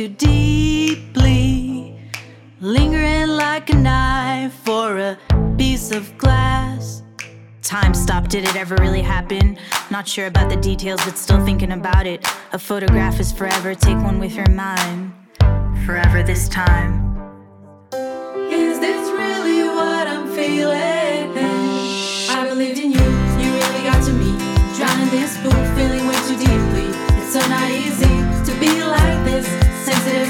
too deeply, lingering like a knife for a piece of glass. Time stopped, did it ever really happen? Not sure about the details, but still thinking about it. A photograph is forever, take one with your mind. Forever this time.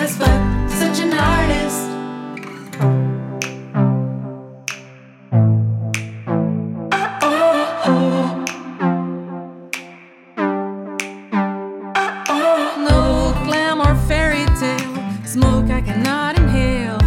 Sensitive as such an artist. No glamour fairy tale, smoke I cannot inhale.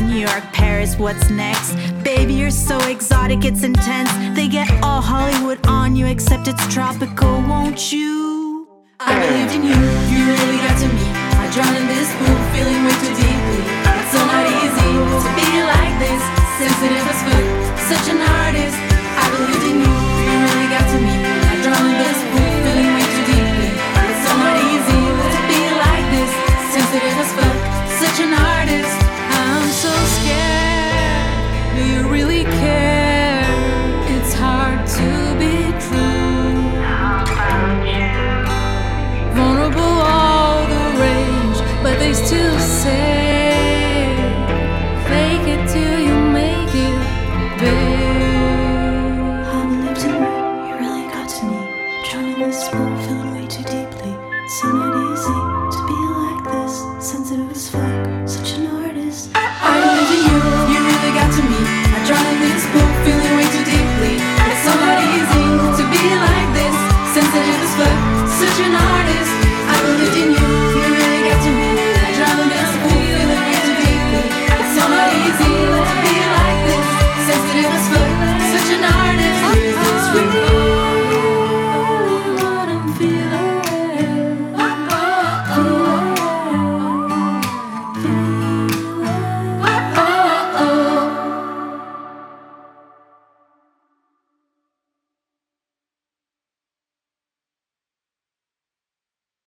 New York, Paris, what's next? Baby, you're so exotic, it's intense. They get all Hollywood on you, except it's tropical, won't you? I believed in you, you really got to me. I drowned in this pool, feeling way too deeply. It's so not easy to be like this, sensitive as food, such an artist. I believed in you, you really got to me. I drowned in this pool, feeling way too deeply. It's so not easy to be like this, sensitive as fuck, such an artist. Do you really an artist